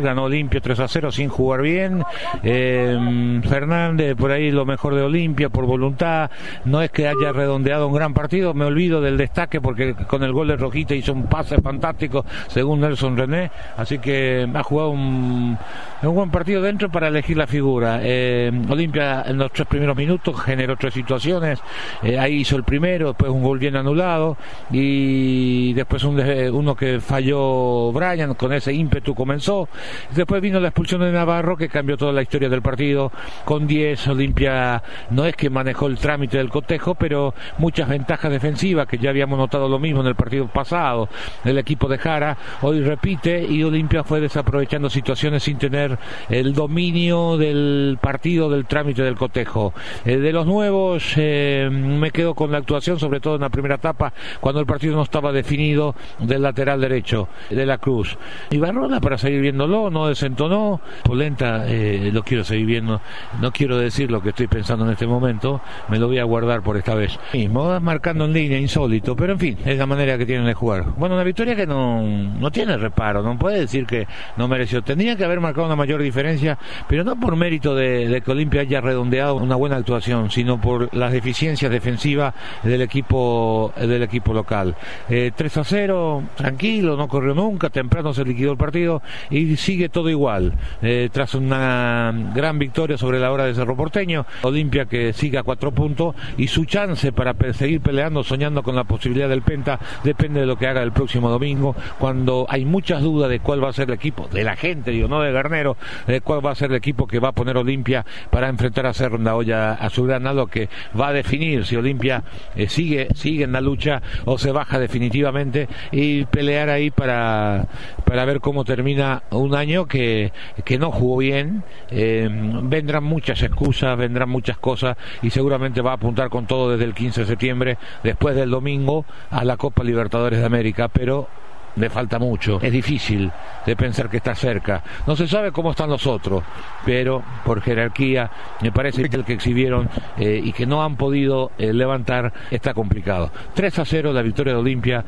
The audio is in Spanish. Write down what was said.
Ganó Olimpia 3 a 0 sin jugar bien. Eh, Fernández, por ahí lo mejor de Olimpia, por voluntad. No es que haya redondeado un gran partido, me olvido del destaque porque con el gol de Rojita hizo un pase fantástico, según Nelson René. Así que ha jugado un, un buen partido dentro para elegir la figura. Eh, Olimpia en los tres primeros minutos generó tres situaciones. Eh, ahí hizo el primero, después un gol bien anulado y después un, uno que falló Brian, con ese ímpetu comenzó. Después vino la expulsión de Navarro que cambió toda la historia del partido. Con 10, Olimpia no es que manejó el trámite del cotejo, pero muchas ventajas defensivas que ya habíamos notado lo mismo en el partido pasado. El equipo de Jara hoy repite y Olimpia fue desaprovechando situaciones sin tener el dominio del partido del trámite del cotejo. Eh, de los nuevos, eh, me quedo con la actuación, sobre todo en la primera etapa, cuando el partido no estaba definido del lateral derecho de la Cruz. Y para seguir viéndolo, no desentonó. Polenta, eh, lo quiero seguir viendo. No quiero decir lo que estoy pensando en este momento, me lo voy a guardar por esta vez. Mismo, marcando en línea, insólito, pero en fin, es la manera que tienen de jugar. Bueno, una victoria que no, no tiene reparo, no puede decir que no mereció. Tendría que haber marcado una mayor diferencia, pero no por mérito de, que Olimpia haya redondeado una buena actuación, sino por las deficiencias defensivas del equipo del equipo local. Eh, 3 a 0, tranquilo, no corrió nunca, temprano se liquidó el partido y sigue todo igual. Eh, tras una gran victoria sobre la hora de Cerro Porteño, Olimpia que sigue a cuatro puntos y su chance para seguir peleando, soñando con la posibilidad del Penta, depende de lo que haga el próximo domingo, cuando hay muchas dudas de cuál va a ser el equipo, de la gente, digo, no de Garnero, de cuál va a ser el equipo que va a poner Olimpia para enfrentar a Cerro Olla a su lo que va a definir si Olimpia eh, sigue, sigue en la lucha o se baja definitivamente y pelear ahí para, para ver cómo termina un año que, que no jugó bien. Eh, vendrán muchas excusas, vendrán muchas cosas y seguramente va a apuntar con todo desde el 15 de septiembre, después del domingo, a la Copa Libertadores de América, pero le falta mucho. Es difícil de pensar que está cerca. No se sabe cómo están los otros, pero por jerarquía me parece que el que exhibieron eh, y que no han podido eh, levantar está complicado. 3 a 0 la victoria de Olimpia.